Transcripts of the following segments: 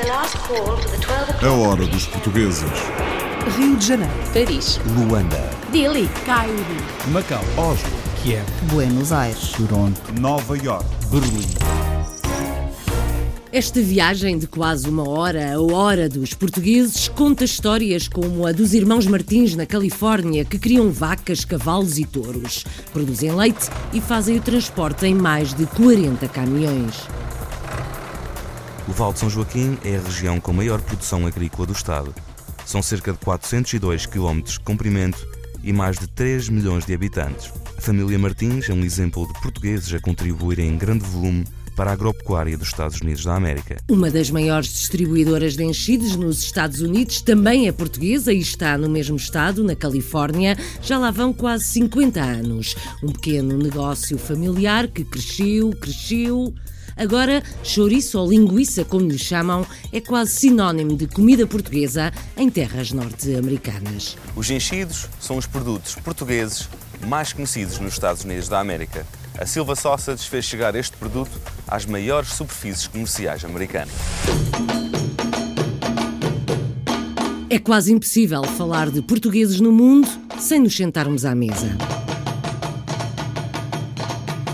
A hora dos portugueses. Rio de Janeiro, Paris, Luanda, Delhi, Cairo, Macau, Oslo, Kiev, Buenos Aires, Toronto, Nova York. Berlim. Esta viagem de quase uma hora, a hora dos portugueses, conta histórias como a dos irmãos Martins na Califórnia, que criam vacas, cavalos e touros, produzem leite e fazem o transporte em mais de 40 caminhões. Val de São Joaquim é a região com maior produção agrícola do Estado. São cerca de 402 km de comprimento e mais de 3 milhões de habitantes. A família Martins é um exemplo de portugueses a contribuírem em grande volume para a agropecuária dos Estados Unidos da América. Uma das maiores distribuidoras de enchidos nos Estados Unidos também é portuguesa e está no mesmo estado, na Califórnia. Já lá vão quase 50 anos. Um pequeno negócio familiar que cresceu, cresceu. Agora, chouriço ou linguiça, como lhe chamam, é quase sinónimo de comida portuguesa em terras norte-americanas. Os enchidos são os produtos portugueses mais conhecidos nos Estados Unidos da América. A Silva Sausage fez chegar este produto às maiores superfícies comerciais americanas. É quase impossível falar de portugueses no mundo sem nos sentarmos à mesa.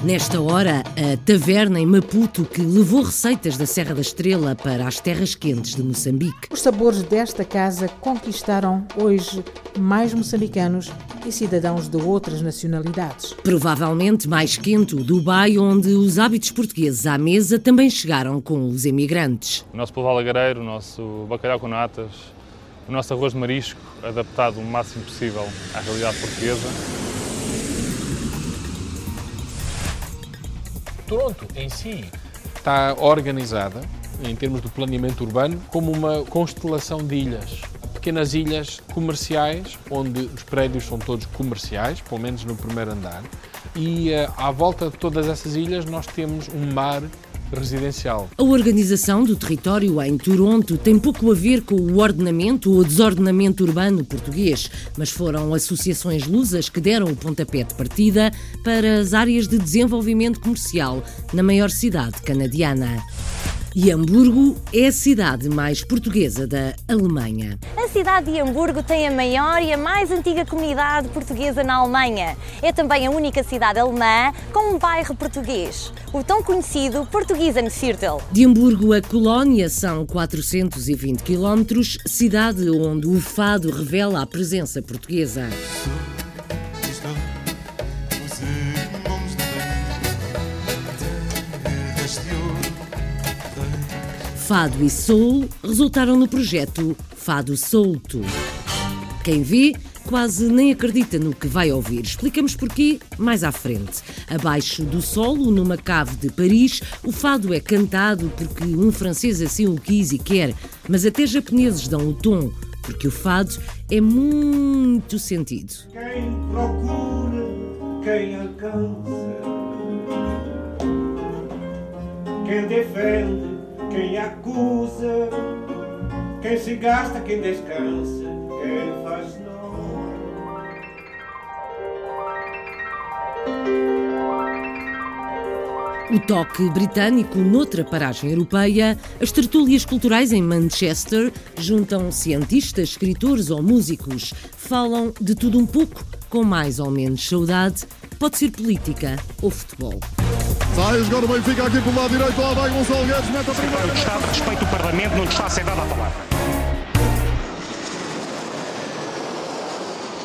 Nesta hora, a taverna em Maputo que levou receitas da Serra da Estrela para as terras quentes de Moçambique. Os sabores desta casa conquistaram hoje mais moçambicanos e cidadãos de outras nacionalidades. Provavelmente mais quente o Dubai, onde os hábitos portugueses à mesa também chegaram com os emigrantes. O nosso polvo alagareiro, o nosso bacalhau com natas, o nosso arroz de marisco, adaptado o máximo possível à realidade portuguesa. Toronto em si está organizada, em termos de planeamento urbano, como uma constelação de ilhas. Pequenas ilhas comerciais, onde os prédios são todos comerciais, pelo menos no primeiro andar, e eh, à volta de todas essas ilhas nós temos um mar residencial. A organização do território em Toronto tem pouco a ver com o ordenamento ou desordenamento urbano português, mas foram associações lusas que deram o pontapé de partida para as áreas de desenvolvimento comercial na maior cidade canadiana. E Hamburgo é a cidade mais portuguesa da Alemanha. A cidade de Hamburgo tem a maior e a mais antiga comunidade portuguesa na Alemanha. É também a única cidade alemã com um bairro português, o tão conhecido Portugiesenviertel. De Hamburgo a Colónia são 420 quilómetros, cidade onde o fado revela a presença portuguesa. Fado e Soul resultaram no projeto Fado Solto. Quem vê quase nem acredita no que vai ouvir. Explicamos porquê mais à frente. Abaixo do solo, numa cave de Paris, o fado é cantado porque um francês assim o quis e quer, mas até japoneses dão o tom, porque o fado é muito sentido. Quem procura, quem alcança, quem defende, quem acusa, quem se gasta, quem descansa, quem faz não. O toque britânico noutra paragem europeia, as tertúlias culturais em Manchester juntam cientistas, escritores ou músicos, falam de tudo um pouco, com mais ou menos saudade, pode ser política ou futebol. Sai o Benfica aqui pelo lado direito, lá vai Gonçalo Guedes, mete a primeira. O Estado respeita o Parlamento, não lhe está a ser dada a palavra.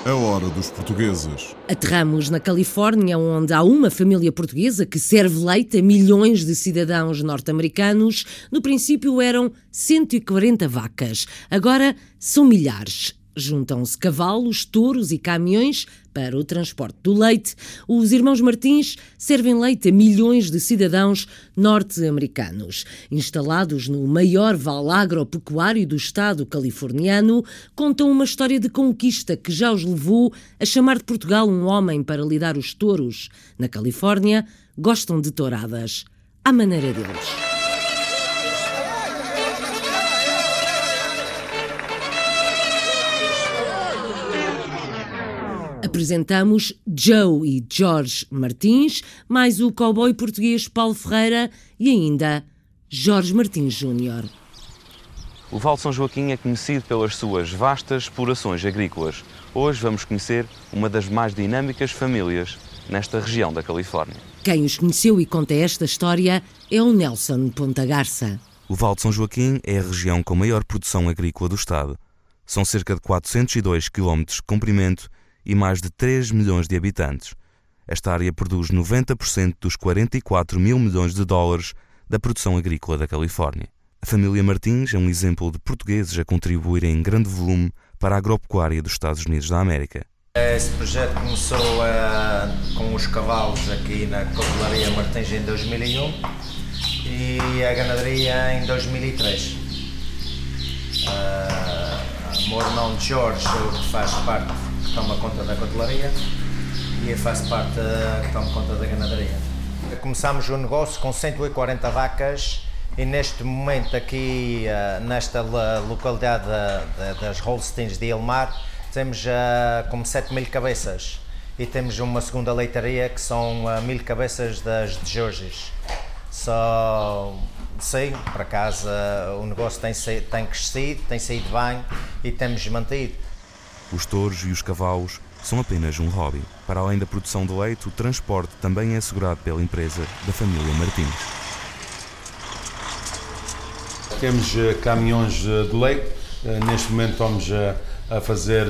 A hora dos portugueses. Aterramos na Califórnia, onde há uma família portuguesa que serve leite a milhões de cidadãos norte-americanos. No princípio eram 140 vacas, agora são milhares. Juntam-se cavalos, touros e caminhões para o transporte do leite. Os irmãos Martins servem leite a milhões de cidadãos norte-americanos. Instalados no maior val agropecuário do estado californiano, contam uma história de conquista que já os levou a chamar de Portugal um homem para lidar os touros. Na Califórnia, gostam de touradas, à maneira deles. Apresentamos Joe e Jorge Martins, mais o cowboy português Paulo Ferreira e ainda Jorge Martins Júnior. O Val de São Joaquim é conhecido pelas suas vastas explorações agrícolas. Hoje vamos conhecer uma das mais dinâmicas famílias nesta região da Califórnia. Quem os conheceu e conta esta história é o Nelson Ponta Garça. O Val de São Joaquim é a região com maior produção agrícola do Estado. São cerca de 402 km de comprimento e mais de 3 milhões de habitantes. Esta área produz 90% dos 44 mil milhões de dólares da produção agrícola da Califórnia. A família Martins é um exemplo de portugueses a contribuírem em grande volume para a agropecuária dos Estados Unidos da América. Esse projeto começou uh, com os cavalos aqui na Cavalaria Martins em 2001 e a ganaderia em 2003. Uh, meu irmão Jorge que faz parte, que toma conta da cotelaria e eu faço parte que toma conta da ganaderia. Começámos o negócio com 140 vacas e neste momento aqui uh, nesta localidade das Holsteins de Ilmar temos uh, como 7 mil cabeças e temos uma segunda leitaria que são uh, mil cabeças das de Jorges. Sim, para casa o negócio tem, tem crescido, tem saído bem e temos mantido. Os touros e os cavalos são apenas um hobby. Para além da produção de leite, o transporte também é assegurado pela empresa da família Martins. Temos uh, caminhões uh, de leite. Uh, neste momento estamos a fazer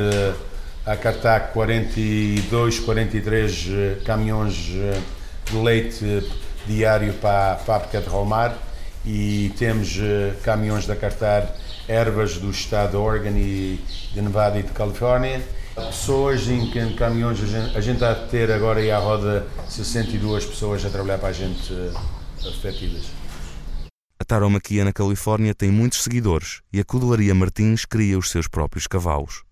a cartar 42, 43 caminhões de leite diário para a fábrica de Romar e temos caminhões de cartar ervas do estado de Oregon e de Nevada e de Califórnia. Pessoas em, caminhões, a gente, a gente está a ter agora aí à roda 62 pessoas a trabalhar para a gente efetivas. A taromaquia na Califórnia tem muitos seguidores e a Codelaria Martins cria os seus próprios cavalos.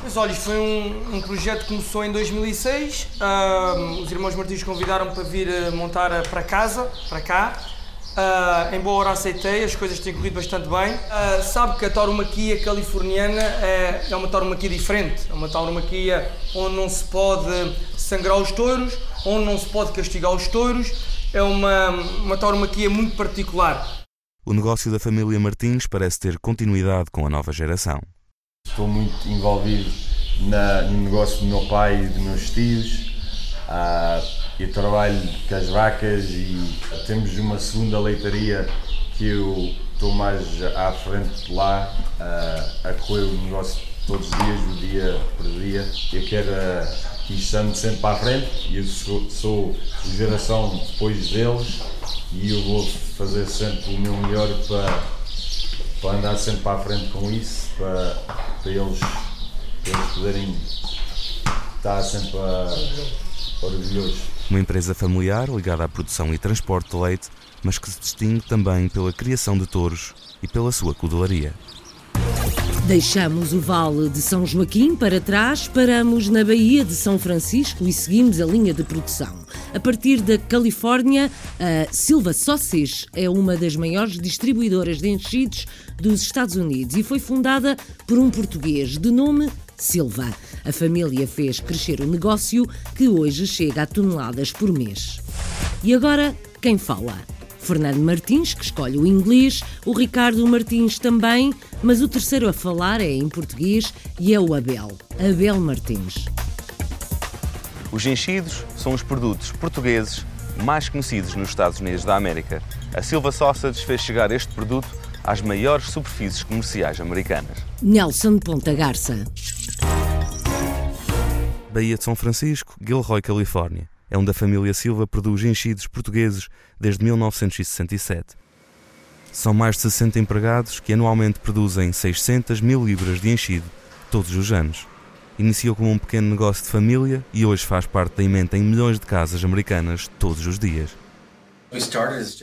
Pois olha, foi um, um, projeto que começou em 2006. Uh, os irmãos Martins convidaram-me para vir uh, montar uh, para casa, para cá. Uh, em boa hora aceitei, as coisas têm corrido bastante bem. Uh, sabe que a tauromaquia californiana é, é uma tauromaquia diferente. É uma tauromaquia onde não se pode sangrar os touros, onde não se pode castigar os touros é uma, uma tauromaquia muito particular. O negócio da família Martins parece ter continuidade com a nova geração. Estou muito envolvido na, no negócio do meu pai e dos meus tios. Uh, eu trabalho com as vacas e temos uma segunda leitaria que eu estou mais à frente de lá uh, a correr o negócio todos os dias, o dia por dia. Eu quero que estamos sempre para a frente e eu sou, sou geração depois deles e eu vou fazer sempre o meu melhor para, para andar sempre para a frente com isso, para, para, eles, para eles poderem estar sempre a, orgulhosos. Uma empresa familiar ligada à produção e transporte de leite, mas que se distingue também pela criação de touros e pela sua cudelaria. Deixamos o Vale de São Joaquim para trás, paramos na Baía de São Francisco e seguimos a linha de produção. A partir da Califórnia, a Silva Sausage é uma das maiores distribuidoras de enchidos dos Estados Unidos e foi fundada por um português de nome Silva. A família fez crescer o negócio que hoje chega a toneladas por mês. E agora, quem fala? Fernando Martins, que escolhe o inglês, o Ricardo Martins também, mas o terceiro a falar é em português e é o Abel, Abel Martins. Os enchidos são os produtos portugueses mais conhecidos nos Estados Unidos da América. A Silva Sausage fez chegar este produto às maiores superfícies comerciais americanas. Nelson Ponta Garça. Baía de São Francisco, Gilroy, Califórnia é onde a família Silva produz enchidos portugueses desde 1967. São mais de 60 empregados que anualmente produzem 600 mil libras de enchido todos os anos. Iniciou como um pequeno negócio de família e hoje faz parte da emenda em milhões de casas americanas todos os dias.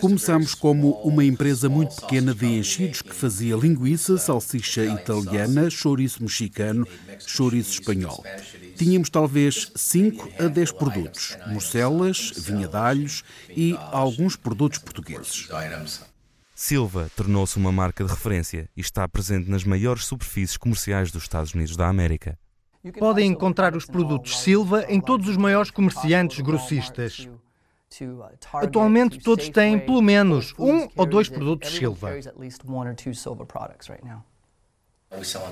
Começamos como uma empresa muito pequena de enchidos que fazia linguiça, salsicha italiana, chouriço mexicano, chouriço espanhol. Tínhamos talvez 5 a 10 produtos, morcelas, vinha de alhos e alguns produtos portugueses. Silva tornou-se uma marca de referência e está presente nas maiores superfícies comerciais dos Estados Unidos da América. Podem encontrar os produtos Silva em todos os maiores comerciantes grossistas. Atualmente, todos têm pelo menos um ou dois produtos Silva.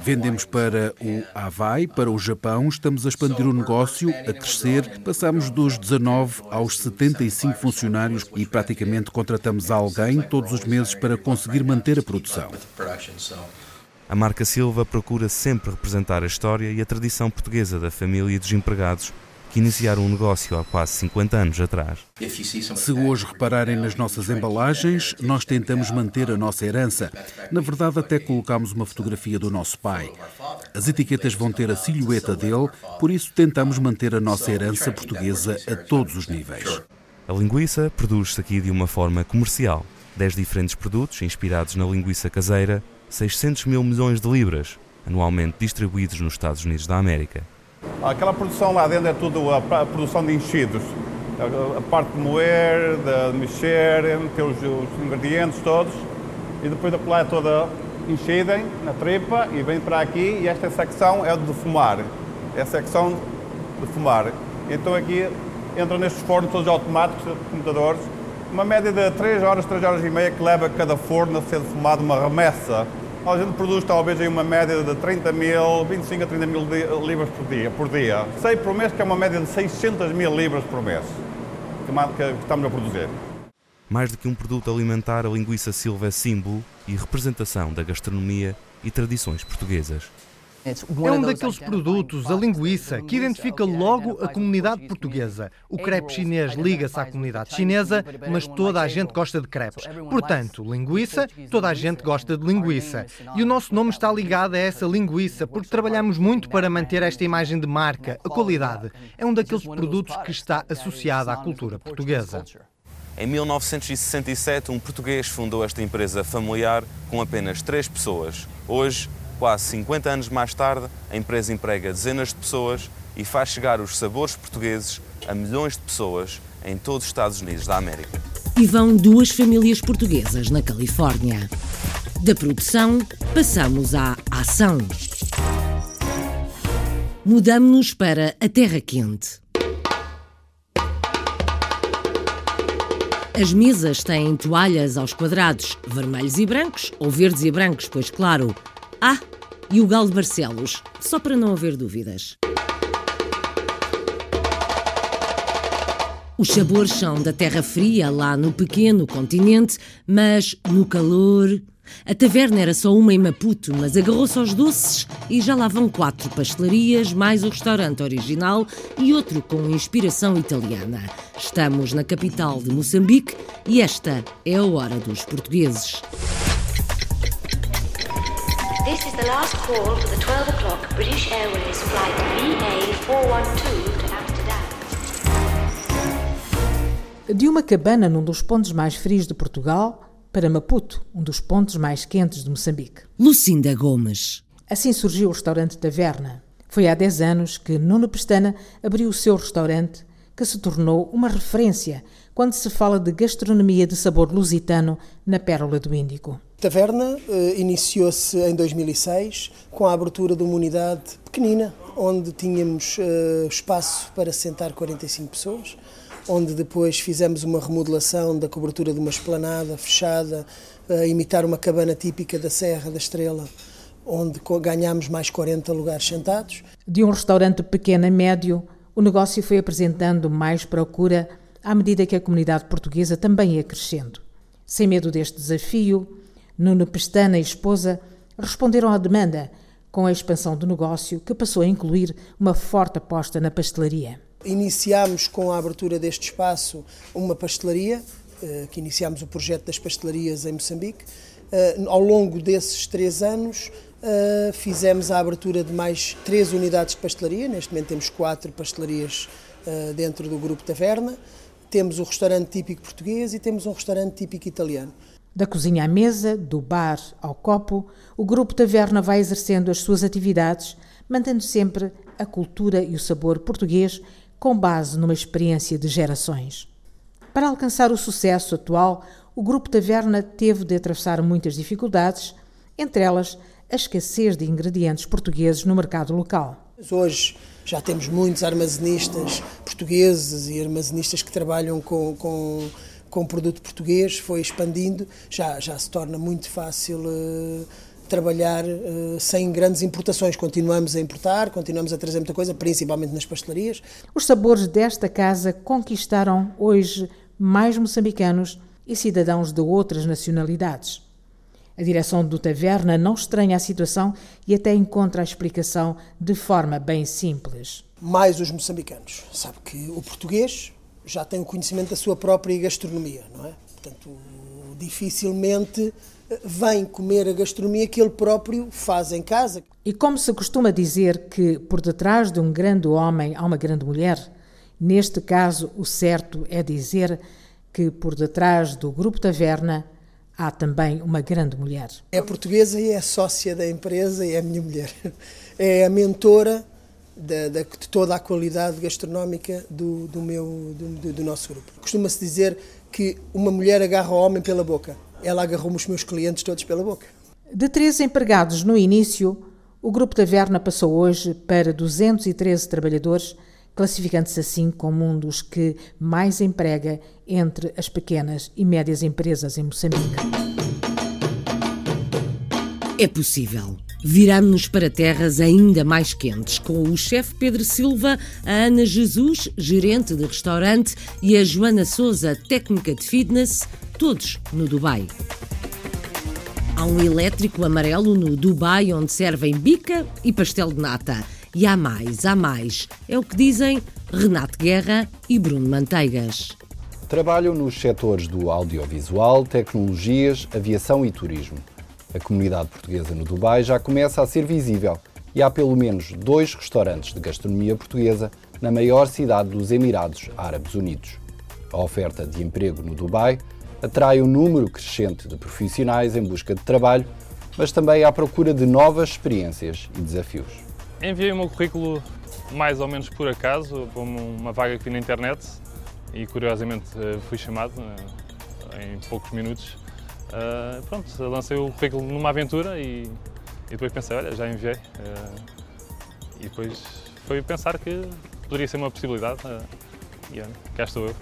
Vendemos para o Havaí, para o Japão, estamos a expandir o negócio, a crescer. Passamos dos 19 aos 75 funcionários e praticamente contratamos alguém todos os meses para conseguir manter a produção. A marca Silva procura sempre representar a história e a tradição portuguesa da família e dos empregados que iniciaram um negócio há quase 50 anos atrás. Se hoje repararem nas nossas embalagens, nós tentamos manter a nossa herança. Na verdade, até colocamos uma fotografia do nosso pai. As etiquetas vão ter a silhueta dele, por isso tentamos manter a nossa herança portuguesa a todos os níveis. A linguiça produz-se aqui de uma forma comercial. 10 diferentes produtos inspirados na linguiça caseira, 600 mil milhões de libras, anualmente distribuídos nos Estados Unidos da América. Aquela produção lá dentro é tudo a, produção de enchidos. A, parte de moer, de mexer, ter os, os ingredientes todos e depois a colher é toda enchida na tripa e vem para aqui e esta secção é de fumar. É a secção de fumar. Então aqui entra nestes fornos todos automáticos, computadores, uma média de 3 horas, 3 horas e meia que leva cada forno a ser defumado uma remessa a gente produz talvez aí uma média de 30 mil, 25 a 30 mil libras por dia, por dia. Sei por mês que é uma média de 600 mil libras por mês que, estamos a produzir. Mais do que um produto alimentar, a linguiça Silva é símbolo e representação da gastronomia e tradições portuguesas. É um daqueles produtos, a linguiça, que identifica logo a comunidade portuguesa. O crepe chinês liga-se à comunidade chinesa, mas toda a gente gosta de crepes. Portanto, linguiça, toda a gente gosta de linguiça. E o nosso nome está ligado a essa linguiça, porque trabalhamos muito para manter esta imagem de marca, a qualidade. É um daqueles produtos que está associado à cultura portuguesa. Em 1967, um português fundou esta empresa familiar com apenas três pessoas. Hoje, Quase 50 anos mais tarde, a empresa emprega dezenas de pessoas e faz chegar os sabores portugueses a milhões de pessoas em todos os Estados Unidos da América. E vão duas famílias portuguesas na Califórnia. Da produção, passamos à ação. Mudamos-nos para a Terra Quente. As mesas têm toalhas aos quadrados, vermelhos e brancos, ou verdes e brancos, pois claro, ah, e o Galo de Barcelos, só para não haver dúvidas. Os sabores são da terra fria, lá no pequeno continente, mas no calor. A taverna era só uma em Maputo, mas agarrou-se aos doces e já lá vão quatro pastelarias, mais o restaurante original e outro com inspiração italiana. Estamos na capital de Moçambique e esta é a hora dos portugueses. This is the last call for the 12 o'clock British Airways flight VA412 to Amsterdam. De uma cabana num dos pontos mais frios de Portugal para Maputo, um dos pontos mais quentes de Moçambique. Lucinda Gomes. Assim surgiu o restaurante Taverna. Foi há 10 anos que Nuno Pestana abriu o seu restaurante, que se tornou uma referência quando se fala de gastronomia de sabor lusitano na Pérola do Índico. Taverna eh, iniciou-se em 2006 com a abertura de uma unidade pequenina, onde tínhamos eh, espaço para sentar 45 pessoas, onde depois fizemos uma remodelação da cobertura de uma esplanada fechada, a imitar uma cabana típica da Serra da Estrela, onde ganhámos mais 40 lugares sentados. De um restaurante pequeno a médio, o negócio foi apresentando mais procura à medida que a comunidade portuguesa também ia crescendo. Sem medo deste desafio, Nuno Pestana e esposa responderam à demanda com a expansão do negócio, que passou a incluir uma forte aposta na pastelaria. Iniciámos com a abertura deste espaço uma pastelaria, eh, que iniciámos o projeto das pastelarias em Moçambique. Eh, ao longo desses três anos, eh, fizemos a abertura de mais três unidades de pastelaria. Neste momento temos quatro pastelarias dentro do grupo Taverna. Temos o restaurante típico português e temos um restaurante típico italiano. Da cozinha à mesa, do bar ao copo, o Grupo Taverna vai exercendo as suas atividades, mantendo sempre a cultura e o sabor português com base numa experiência de gerações. Para alcançar o sucesso atual, o Grupo Taverna teve de atravessar muitas dificuldades, entre elas a escassez de ingredientes portugueses no mercado local. Hoje Já temos muitos armazenistas portugueses e armazenistas que trabalham com, com, com produto português, foi expandindo, já, já se torna muito fácil uh, trabalhar uh, sem grandes importações. Continuamos a importar, continuamos a trazer muita coisa, principalmente nas pastelarias. Os sabores desta casa conquistaram hoje mais moçambicanos e cidadãos de outras nacionalidades. A direção do Taverna não estranha a situação e até encontra a explicação de forma bem simples. Mais os moçambicanos. Sabe que o português já tem o conhecimento da sua própria gastronomia, não é? Portanto, dificilmente eh, vem comer a gastronomia que ele próprio faz em casa. E como se costuma dizer que por detrás de um grande homem há uma grande mulher, neste caso o certo é dizer que por detrás do Grupo Taverna há também uma grande mulher. É portuguesa e é sócia da empresa e é a minha mulher. É a mentora de, de, de toda a qualidade gastronómica do, do, meu, do, do nosso grupo. Costuma-se dizer que uma mulher agarra o homem pela boca. Ela agarrou-me os meus clientes todos pela boca. De três empregados no início, o Grupo Taverna passou hoje para 213 trabalhadores, classificando-se assim como um dos que mais emprega entre as pequenas e médias empresas em Moçambique. É possível. Viramos-nos para terras ainda mais quentes, com o chefe Pedro Silva, a Ana Jesus, gerente de restaurante, e a Joana Souza, técnica de fitness, todos no Dubai. Há um elétrico amarelo no Dubai onde servem bica e pastel de nata. E há mais, há mais. É o que dizem Renato Guerra e Bruno Manteigas. Trabalham nos setores do audiovisual, tecnologias, aviação e turismo. A comunidade portuguesa no Dubai já começa a ser visível e há pelo menos dois restaurantes de gastronomia portuguesa na maior cidade dos Emirados Árabes Unidos. A oferta de emprego no Dubai atrai um número crescente de profissionais em busca de trabalho, mas também à procura de novas experiências e desafios. Enviei o meu currículo mais ou menos por acaso, para uma vaga que vi na internet e curiosamente eh, fui chamado eh, em poucos minutos. Uh, pronto, lancei o currículo numa aventura e, e, depois pensei, olha, já enviei. Uh, e depois foi pensar que poderia ser uma possibilidade uh, e olha, cá estou eu.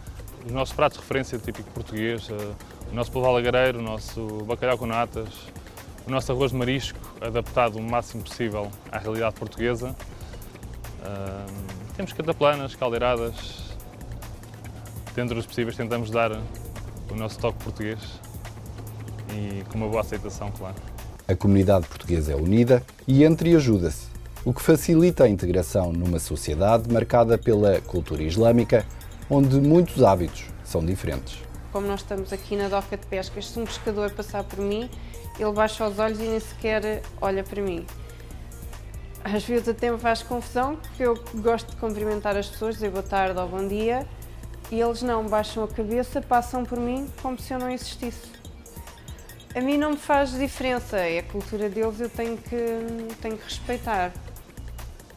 Os nossos pratos de referência típico português, o nosso polvo alagareiro, o nosso bacalhau com natas, o nosso arroz de marisco, adaptado o máximo possível à realidade portuguesa. temos cataplanas, caldeiradas, dentro dos possíveis, tentamos dar o nosso toque português e com uma boa aceitação, claro. A comunidade portuguesa é unida e entre ajuda-se, o que facilita a integração numa sociedade marcada pela cultura islâmica, onde muitos hábitos são diferentes. Como nós estamos aqui na doca de pescas, se um pescador passar por mim, ele baixa os olhos e nem sequer olha para mim. Às vezes até me faz confusão, porque eu gosto de cumprimentar as pessoas, dizer boa tarde ou bom dia, e eles não baixam a cabeça, passam por mim como se eu não existisse. A mim não me faz diferença, é a cultura deles, eu tenho que, tenho que respeitar.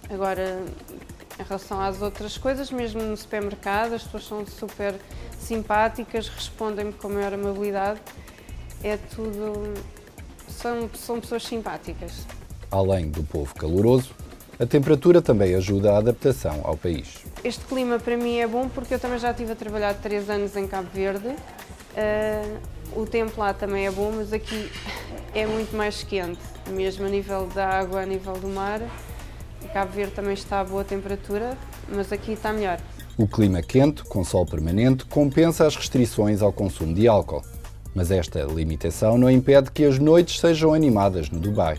Agora, em relação às outras coisas, mesmo no supermercado, as pessoas são super simpáticas, respondem-me com a maior amabilidade, é tudo. São, são pessoas simpáticas. Além do povo caloroso, a temperatura também ajuda a adaptação ao país. Este clima para mim é bom porque eu também já estive a trabalhar três anos em Cabo Verde. Uh, o tempo lá também é bom, mas aqui é muito mais quente, mesmo a nível da água, a nível do mar. Cabo Verde também está a boa temperatura, mas aqui está melhor. O clima quente, com sol permanente, compensa as restrições ao consumo de álcool. Mas esta limitação não impede que as noites sejam animadas no Dubai.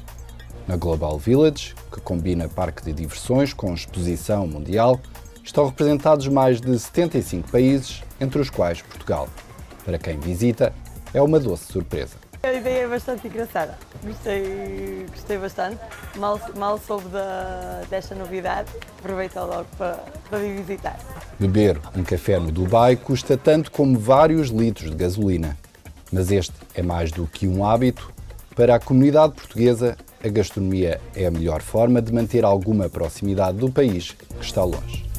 Na Global Village, que combina parque de diversões com exposição mundial, estão representados mais de 75 países, entre os quais Portugal. Para quem visita, é uma doce surpresa. A ideia é bastante engraçada. Gostei, gostei bastante. Mal, mal soube da, desta novidade, aproveito logo para, para vir visitar. Beber um café no Dubai custa tanto como vários litros de gasolina. Mas este é mais do que um hábito. Para a comunidade portuguesa, a gastronomia é a melhor forma de manter alguma proximidade do país que está longe.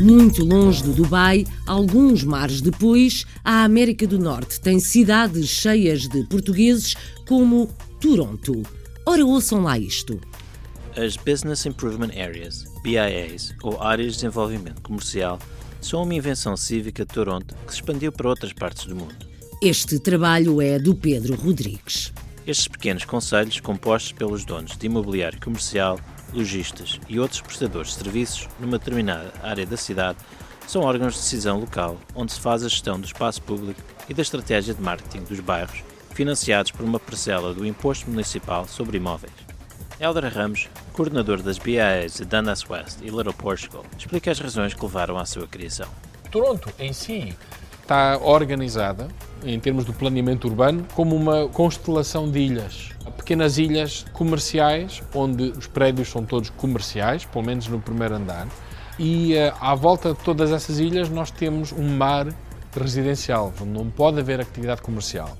Muito longe do Dubai, alguns mares depois, a América do Norte tem cidades cheias de portugueses como Toronto. Ora, ouçam lá isto. As Business Improvement Areas, BIAs, ou Áreas de Desenvolvimento Comercial, são uma invenção cívica de Toronto que se expandiu para outras partes do mundo. Este trabalho é do Pedro Rodrigues. Estes pequenos conselhos, compostos pelos donos de imobiliário comercial, lojistas e outros prestadores de serviços numa determinada área da cidade, são órgãos de decisão local onde se faz a gestão do espaço público e da estratégia de marketing dos bairros, financiados por uma parcela do Imposto Municipal sobre Imóveis. Eldra Ramos, coordenador das BAs de Dundas West e Little Portugal, explica as razões que levaram à sua criação. Toronto em si está organizada, em termos do planeamento urbano, como uma constelação de ilhas. Pequenas ilhas comerciais, onde os prédios são todos comerciais, pelo menos no primeiro andar, e uh, à volta de todas essas ilhas nós temos um mar residencial, onde não pode haver atividade comercial.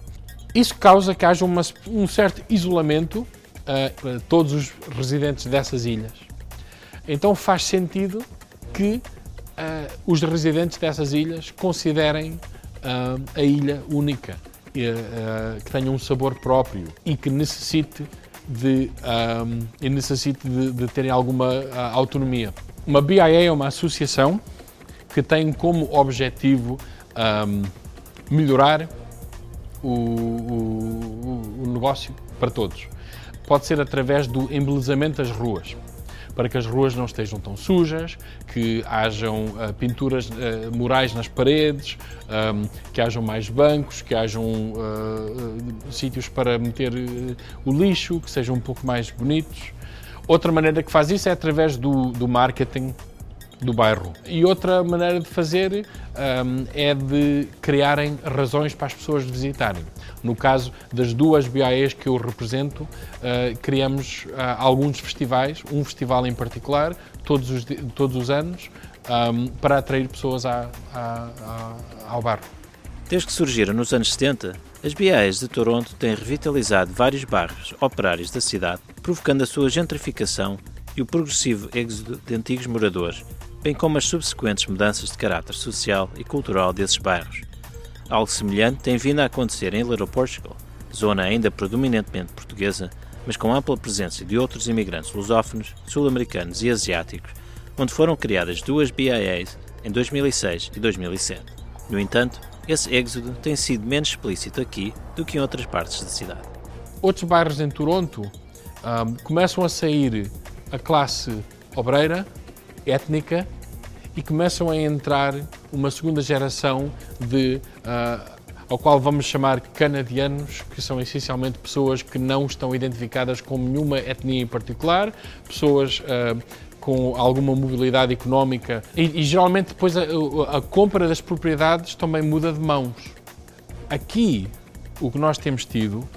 Isso causa que haja uma, um certo isolamento uh, para todos os residentes dessas ilhas. Então faz sentido que uh, os residentes dessas ilhas considerem a ilha única, que tenha um sabor próprio e que necessite de, um, necessite de, de terem alguma autonomia. Uma BIA é uma associação que tem como objetivo um, melhorar o, o, o negócio para todos. Pode ser através do embelezamento das ruas para que as ruas não estejam tão sujas, que hajam uh, pinturas uh, murais nas paredes, um, que hajam mais bancos, que hajam uh, sítios para meter o lixo, que sejam um pouco mais bonitos. Outra maneira que faz isso é através do, do marketing do bairro. E outra maneira de fazer um, é de criarem razões para as pessoas visitarem. No caso das duas BAEs que eu represento, uh, criamos uh, alguns festivais, um festival em particular, todos os, todos os anos, um, para atrair pessoas ao bairro. Desde que surgiram nos anos 70, as BAEs de Toronto têm revitalizado vários bairros operários da cidade, provocando a sua gentrificação e o progressivo êxodo de antigos moradores, bem como as subsequentes mudanças de caráter social e cultural desses bairros. Algo semelhante tem vindo a acontecer em Little Portugal, zona ainda predominantemente portuguesa, mas com ampla presença de outros imigrantes lusófonos, sul-americanos e asiáticos, onde foram criadas duas BIAs em 2006 e 2007. No entanto, esse êxodo tem sido menos explícito aqui do que em outras partes da cidade. Outros bairros em Toronto um, começam a sair a classe obreira, étnica, e começam a entrar uma segunda geração de uh, ao qual vamos chamar canadianos, que são essencialmente pessoas que não estão identificadas com nenhuma etnia em particular, pessoas uh, com alguma mobilidade económica e, e geralmente depois a, a, compra das propriedades também muda de mãos. Aqui o que nós temos tido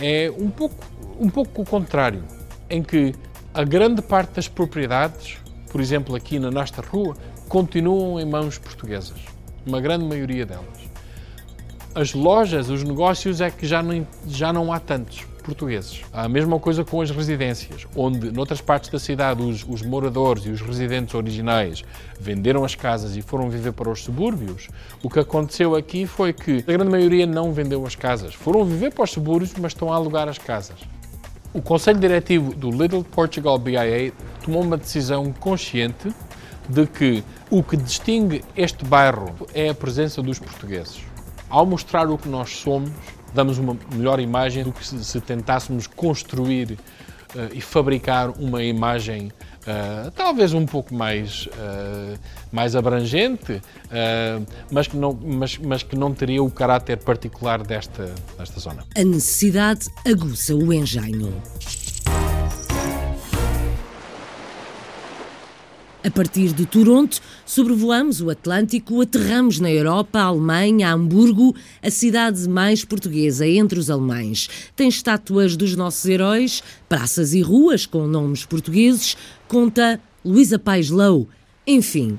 é um pouco, um pouco o contrário, em que a grande parte das propriedades, por exemplo aqui na nossa rua, continuam em mãos portuguesas, uma grande maioria delas. As lojas, os negócios é que já não, já não há tantos portugueses. A mesma coisa com as residências, onde noutras partes da cidade os, os, moradores e os residentes originais venderam as casas e foram viver para os subúrbios, o que aconteceu aqui foi que a grande maioria não vendeu as casas. Foram viver para os subúrbios, mas estão a alugar as casas. O Conselho Diretivo do Little Portugal BIA tomou uma decisão consciente de que o que distingue este bairro é a presença dos portugueses. Ao mostrar o que nós somos, damos uma melhor imagem do que se, tentássemos construir uh, e fabricar uma imagem uh, talvez um pouco mais, uh, mais abrangente, mas, que não, mas, mas que não teria o caráter particular desta, desta zona. A necessidade aguça o engenho. A partir de Toronto, sobrevoamos o Atlântico, aterramos na Europa, Alemanha, Hamburgo, a cidade mais portuguesa entre os alemães. Tem estátuas dos nossos heróis, praças e ruas com nomes portugueses, conta Luísa Pais Lou. Enfim,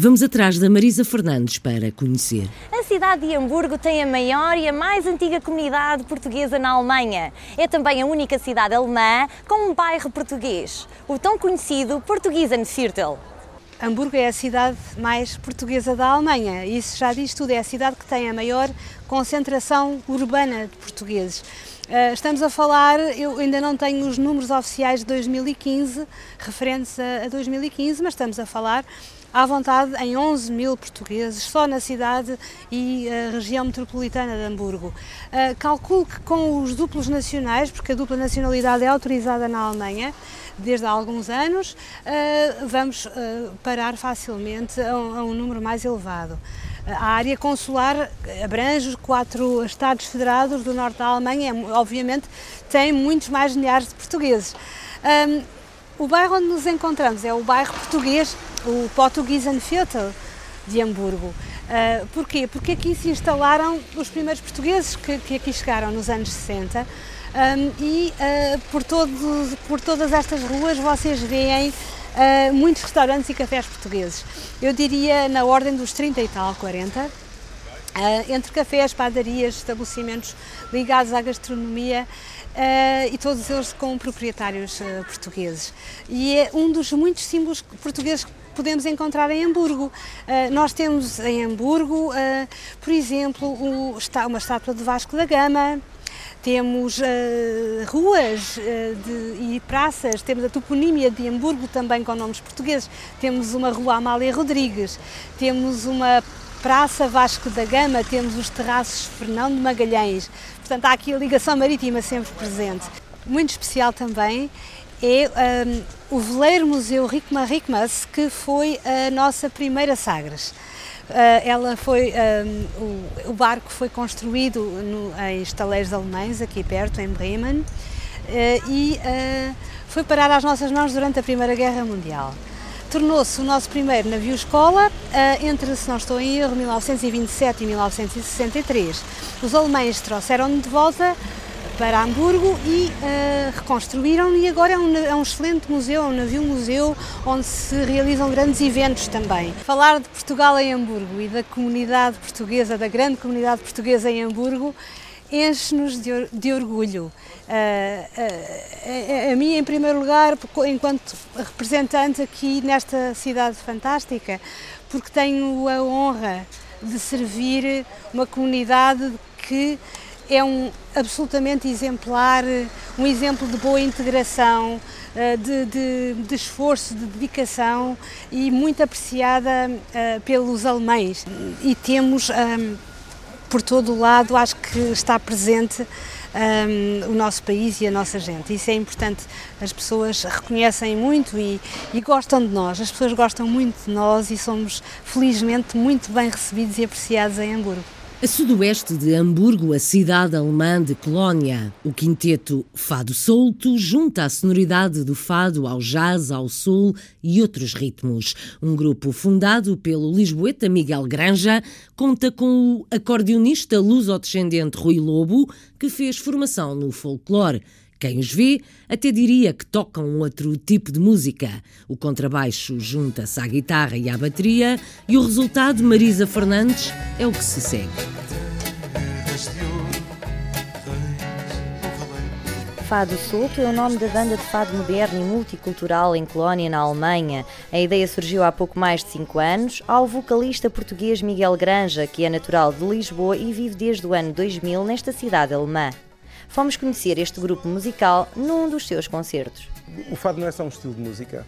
Vamos atrás da Marisa Fernandes para conhecer. A cidade de Hamburgo tem a maior e a mais antiga comunidade portuguesa na Alemanha. É também a única cidade alemã com um bairro português, o tão conhecido Portuguesenviertel. Hamburgo é a cidade mais portuguesa da Alemanha. Isso já diz tudo. É a cidade que tem a maior concentração urbana de portugueses. Uh, estamos a falar, eu ainda não tenho os números oficiais de 2015, referentes a, a 2015, mas estamos a falar à vontade em 11 mil portugueses só na cidade e uh, região metropolitana de Hamburgo. Uh, calculo que com os duplos nacionais, porque a dupla nacionalidade é autorizada na Alemanha desde há alguns anos, uh, vamos parar facilmente a um, a um número mais elevado. A área consular abrange os quatro Estados federados do norte da Alemanha, obviamente tem muitos mais milhares de portugueses. Um, o bairro onde nos encontramos é o bairro português, o Portugiesen-Viertel de Hamburgo. Uh, porquê? Porque aqui se instalaram os primeiros portugueses que, que aqui chegaram nos anos 60 um, e uh, por, todos, por todas estas ruas vocês veem uh, muitos restaurantes e cafés portugueses. Eu diria na ordem dos 30 e tal, 40. Uh, entre cafés, padarias, estabelecimentos ligados à gastronomia e todos eles com proprietários portugueses. E é um dos muitos símbolos portugueses que podemos encontrar em Hamburgo. nós temos em Hamburgo, por exemplo, uma estátua de Vasco da Gama, temos uh, ruas uh, de, e praças, temos a toponímia de Hamburgo também com nomes portugueses, temos uma rua Amália Rodrigues, temos uma Praça Vasco da Gama, temos os terraços Fernão de Magalhães, portanto há aqui a ligação marítima sempre presente. Muito especial também é um, o Veleiro Museu Ricma Ricmas, que foi a nossa primeira Sagres. Uh, ela foi, um, o, o, barco foi construído no, em estaleiros alemães, aqui perto, em Bremen, uh, e uh, foi parar às nossas mãos durante a Primeira Guerra Mundial. Tornou-se o nosso primeiro navio-escola entre, se não estou em erro, 1927 e 1963. Os alemães trouxeram-no de volta para Hamburgo e uh, reconstruíram e agora é um, é um excelente museu, é um navio-museu onde se realizam grandes eventos também. Falar de Portugal em Hamburgo e da comunidade portuguesa, da grande comunidade portuguesa em Hamburgo, enche-nos de, de, orgulho. Uh, uh, a, a mim, em primeiro lugar, enquanto representante aqui nesta cidade fantástica, porque tenho a honra de servir uma comunidade que é um absolutamente exemplar, um exemplo de boa integração, eh, de, de, de esforço, de dedicação e muito apreciada pelos alemães. E temos ehm, por todo o lado, acho que está presente um, o nosso país e a nossa gente. Isso é importante. As pessoas reconhecem muito e, e, gostam de nós. As pessoas gostam muito de nós e somos, felizmente, muito bem recebidos e apreciados em Hamburgo. A sudoeste de Hamburgo, a cidade alemã de Colónia, o quinteto Fado Solto junta a sonoridade do fado ao jazz, ao soul e outros ritmos. Um grupo fundado pelo lisboeta Miguel Granja conta com o acordeonista luso-descendente Rui Lobo, que fez formação no folclore. Quem os vê até diria que tocam outro tipo de música. O contrabaixo junta-se à guitarra e à bateria e o resultado, Marisa Fernandes, é o que se segue. Fado Solto é o nome da banda de fado moderno e multicultural em Colónia, na Alemanha. A ideia surgiu há pouco mais de cinco anos ao vocalista português Miguel Granja, que é natural de Lisboa e vive desde o ano 2000 nesta cidade alemã fomos conhecer este grupo musical num dos seus concertos. O fado não é só um estilo de música.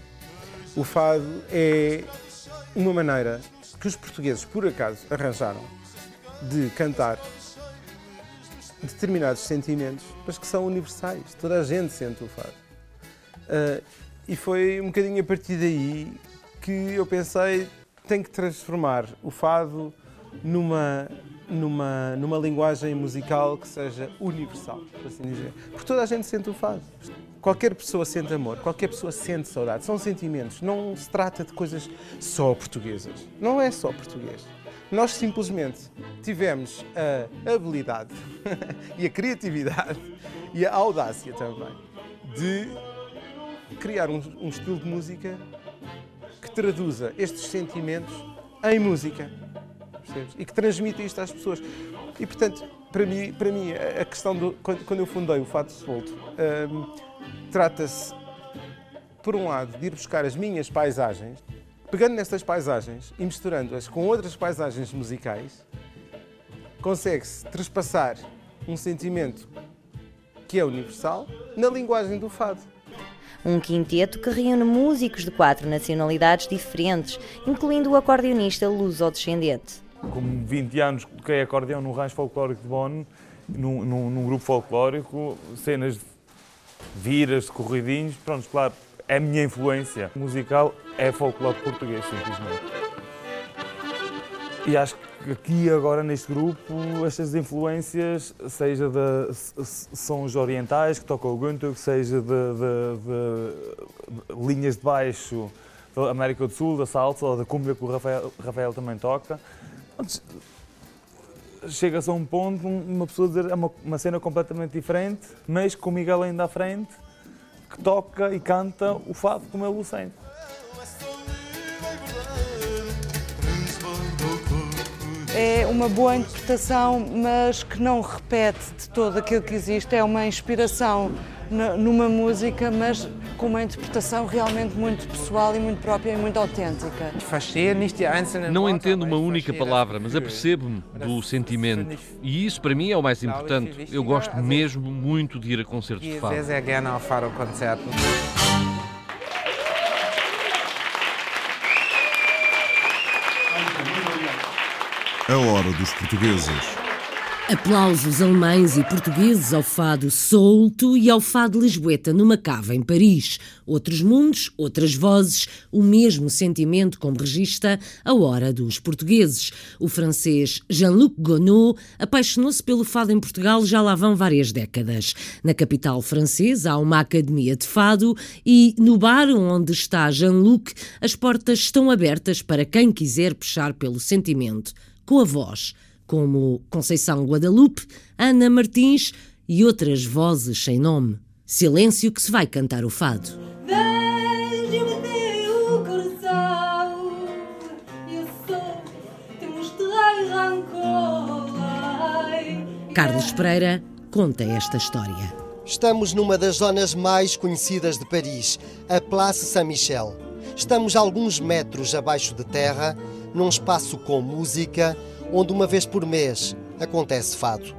O fado é uma maneira que os portugueses, por acaso, arranjaram de cantar determinados sentimentos, mas que são universais. Toda a gente sente o fado. Uh, e foi um bocadinho a partir daí que eu pensei tem que transformar o fado numa numa, numa linguagem musical que seja universal, por assim dizer. Porque toda a gente sente o fado. Qualquer pessoa sente amor, qualquer pessoa sente saudade. São sentimentos. Não se trata de coisas só portuguesas. Não é só português. Nós simplesmente tivemos a habilidade e a criatividade e a audácia também de criar um, um estilo de música que traduza estes sentimentos em música percebes? E que transmite isto às pessoas. E, portanto, para mim, para mim a questão do. Quando, eu fundei o Fato Solto, um, trata-se, por um lado, de ir buscar as minhas paisagens, pegando nestas paisagens e misturando-as com outras paisagens musicais, consegue-se trespassar um sentimento que é universal, na linguagem do fado. Um quinteto que reúne músicos de quatro nacionalidades diferentes, incluindo o acordeonista luso-descendente. Como 20 anos toquei acordeão no Rancho Folclórico de Bonn, num, num, num, grupo folclórico, cenas de viras, de corridinhos, pronto, claro, é a minha influência musical, é folclore português, simplesmente. E acho que aqui agora neste grupo, estas influências, seja de sons orientais, que toca o Gunther, seja de, de, de, linhas de baixo da América do Sul, da salsa ou da cumbia que o Rafael, Rafael também toca, chega-se a um ponto, uma pessoa dizer é uma, uma cena completamente diferente, mas com o Miguel ainda à frente, que toca e canta o fado como ele o sente. É uma boa interpretação, mas que não repete de todo aquilo que existe. É uma inspiração numa música, mas com uma interpretação realmente muito pessoal e muito própria e muito autêntica. Não entendo uma única palavra, mas apercebo-me do sentimento. E isso para mim é o mais importante. Eu gosto mesmo muito de ir a concertos de fado. A hora dos portugueses. Aplausos alemães e portugueses ao fado solto e ao fado lisboeta numa cava em Paris. Outros mundos, outras vozes, o mesmo sentimento como registra a hora dos portugueses. O francês Jean-Luc Godot apaixonou-se pelo fado em Portugal já lá vão várias décadas. Na capital francesa há uma academia de fado e no bar onde está Jean-Luc as portas estão abertas para quem quiser puxar pelo sentimento, com a voz como Conceição Guadalupe, Ana Martins e outras vozes sem nome. Silêncio que se vai cantar o fado. Carlos Pereira conta esta história. Estamos numa das zonas mais conhecidas de Paris, a Place Saint-Michel. Estamos alguns metros abaixo de terra, num espaço com música, onde uma vez por mês acontece fado.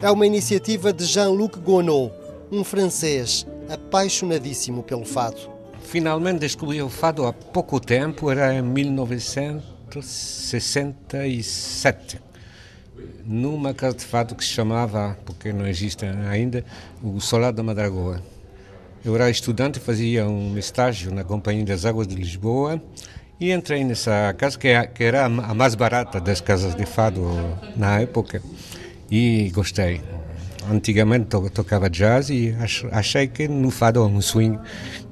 É uma iniciativa de Jean-Luc Gonod, um francês apaixonadíssimo pelo fado. Finalmente descobri o fado há pouco tempo, era em 1967, numa casa de fado que se chamava, porque não existe ainda, o Solar da Madragoa. Eu era estudante, fazia um estágio na Companhia das Águas de Lisboa e entrei nessa casa que, é, era a mais barata das casas de fado na época e gostei. Antigamente tocava jazz e achei que no fado é um swing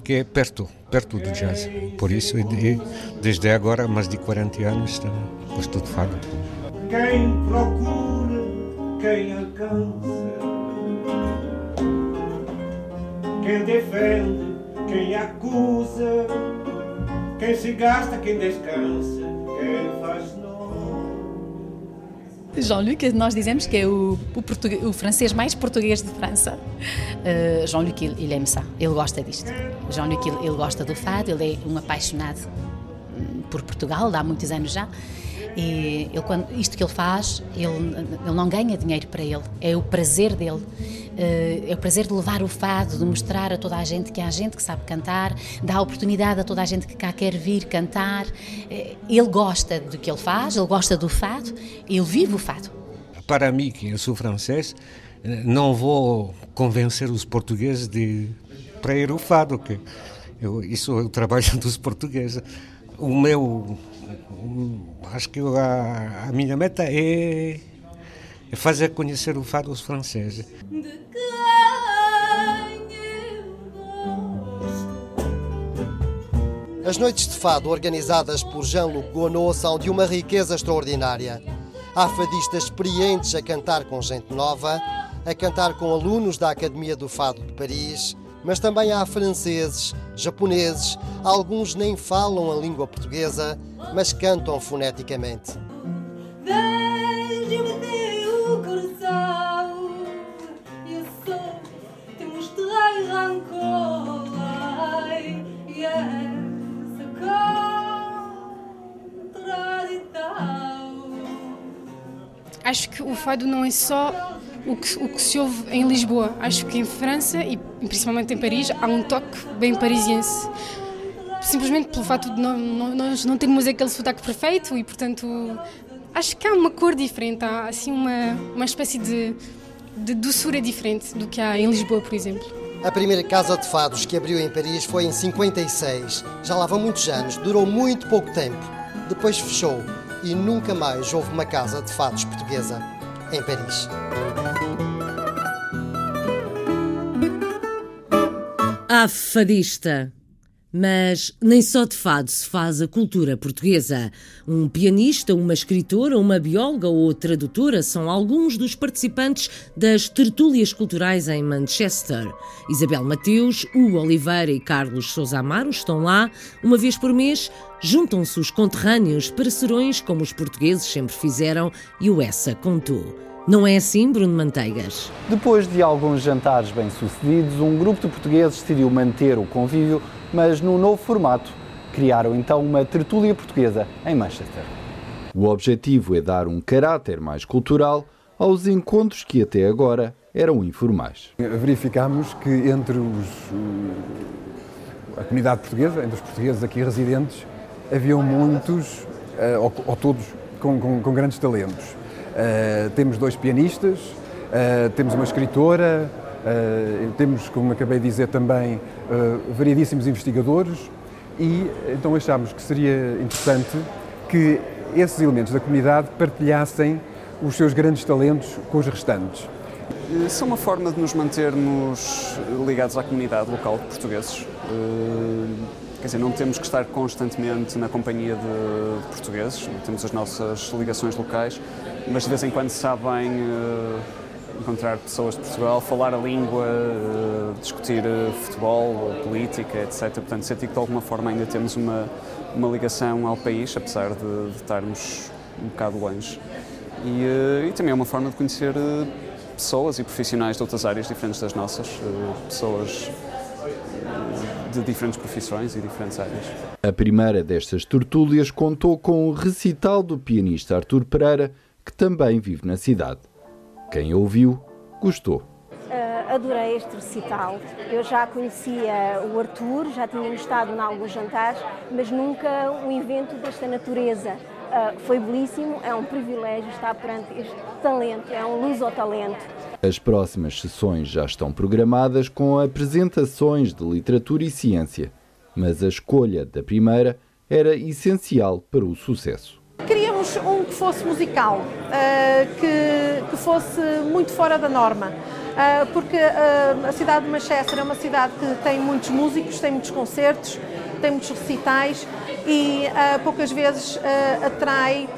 que é perto, perto do jazz. Por isso, desde agora, mais de 40 anos, gosto de fado. Quem procura, quem alcança, quem defende, quem acusa quem se gasta, quem descansa, quem faz Jean-Luc, nós dizemos que é o, o, o, francês mais português de França. Uh, Jean-Luc, ele, ele aime ça, ele gosta disto. Jean-Luc, ele, ele, gosta do fado, ele é um apaixonado hum, por Portugal, há muitos anos já. E ele, quando, isto que ele faz, ele, ele não ganha dinheiro para ele, é o prazer dele. Eh, é o prazer de levar o fado, de mostrar a toda a gente que há gente que sabe cantar, dá oportunidade a toda a gente que cá quer vir cantar. Eh, ele gosta do que ele faz, ele gosta do fado, ele vive o fado. Para mim, que eu sou francês, não vou convencer os portugueses de para ir o fado, que eu, isso é o trabalho dos portugueses. O meu, acho que a, a minha meta é, é fazer conhecer o fado aos franceses. As noites de fado organizadas por Jean-Luc Gonod são de uma riqueza extraordinária. Há fadistas experientes a cantar com gente nova, a cantar com alunos da Academia do Fado de Paris, mas também há franceses, japoneses, alguns nem falam a língua portuguesa, mas cantam foneticamente. Acho que o fado não é só o que, o que se ouve em Lisboa. Acho que em França e principalmente em Paris há um toque bem parisiense. Simplesmente pelo fato de não, não, não termos aquele sotaque perfeito e, portanto, acho que há uma cor diferente, há assim uma, uma espécie de, de doçura diferente do que há em Lisboa, por exemplo. A primeira casa de fados que abriu em Paris foi em 56. Já lá vão muitos anos, durou muito pouco tempo. Depois fechou e nunca mais houve uma casa de fados portuguesa em Paris. Fadista. Mas nem só de fado se faz a cultura portuguesa. Um pianista, uma escritora, uma bióloga ou tradutora são alguns dos participantes das tertúlias culturais em Manchester. Isabel Mateus, Hugo Oliveira e Carlos Sousa Amaro estão lá. Uma vez por mês, juntam-se os conterrâneos para serões como os portugueses sempre fizeram e o Essa contou. Não é assim, Bruno Manteigas? Depois de alguns jantares bem-sucedidos, um grupo de portugueses decidiu manter o convívio, mas no novo formato. Criaram então uma tertúlia portuguesa em Manchester. O objetivo é dar um caráter mais cultural aos encontros que até agora eram informais. Verificámos que entre os, a comunidade portuguesa, entre os portugueses aqui residentes, haviam muitos, eh, ou, ou todos, com, com, com grandes talentos. Uh, temos dois pianistas, uh, temos uma escritora, uh, temos, como acabei de dizer também, variedíssimos investigadores e então achámos que seria interessante que esses elementos da comunidade partilhassem os seus grandes talentos com os restantes. São uma forma de nos mantermos ligados à comunidade local de portugueses. Quer dizer, não temos que estar constantemente na companhia de, portugueses, temos as nossas ligações locais, mas de vez em quando sabem uh, encontrar pessoas de Portugal, falar a língua, uh, discutir uh, futebol, política, etc. Portanto, senti que de alguma forma ainda temos uma, uma ligação ao país, apesar de, de estarmos um bocado longe. E, e, também é uma forma de conhecer pessoas e profissionais de outras áreas diferentes das nossas, pessoas de diferentes profissões e diferentes áreas. A primeira destas tertúlias contou com o recital do pianista Artur Pereira, que também vive na cidade. Quem ouviu, gostou. Uh, adorei este recital. Eu já conhecia o Artur, já tínhamos estado em alguns jantares, mas nunca um evento desta natureza. Uh, foi belíssimo, é um privilégio estar perante este talento, é um luz ao talento. As próximas sessões já estão programadas com apresentações de literatura e ciência, mas a escolha da primeira era essencial para o sucesso. Queríamos um que fosse musical, uh, que, que, fosse muito fora da norma, uh, porque a cidade de Manchester é uma cidade que tem muitos músicos, tem muitos concertos, tem muitos recitais e poucas vezes atrai,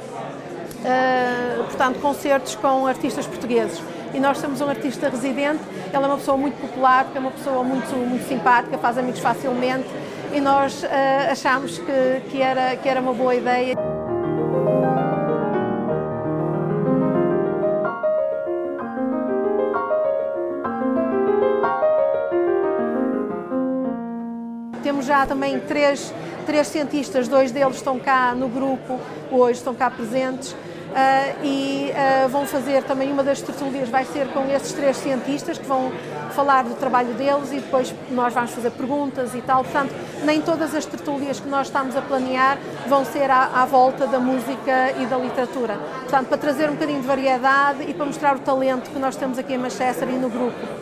portanto, concertos com artistas portugueses. E nós temos um artista residente, ela é uma pessoa muito popular, é uma pessoa muito, muito simpática, faz amigos facilmente. E nós uh, achamos que, que, era, que era uma boa ideia. Temos já também três, três cientistas, dois deles estão cá no grupo, hoje estão cá presentes. Uh, e uh, vão fazer também uma das tertúlias vai ser com esses três cientistas que vão falar do trabalho deles e depois nós vamos fazer perguntas e tal. Portanto, nem todas as tertúlias que nós estamos a planear vão ser à, à volta da música e da literatura. Portanto, para trazer um bocadinho de variedade e para mostrar o talento que nós temos aqui em Manchester e no grupo.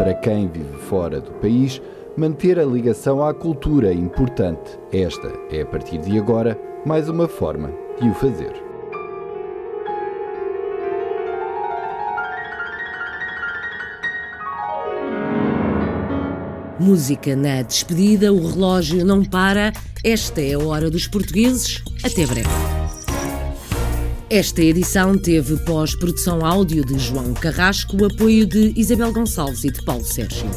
Para quem vive fora do país, manter a ligação à cultura é importante. Esta é, a partir de agora, mais uma forma de o fazer. Música na despedida, o relógio não para. Esta é a hora dos portugueses. Até breve. Esta edição teve pós-produção áudio de João Carrasco, apoio de Isabel Gonçalves e de Paulo Sérgio.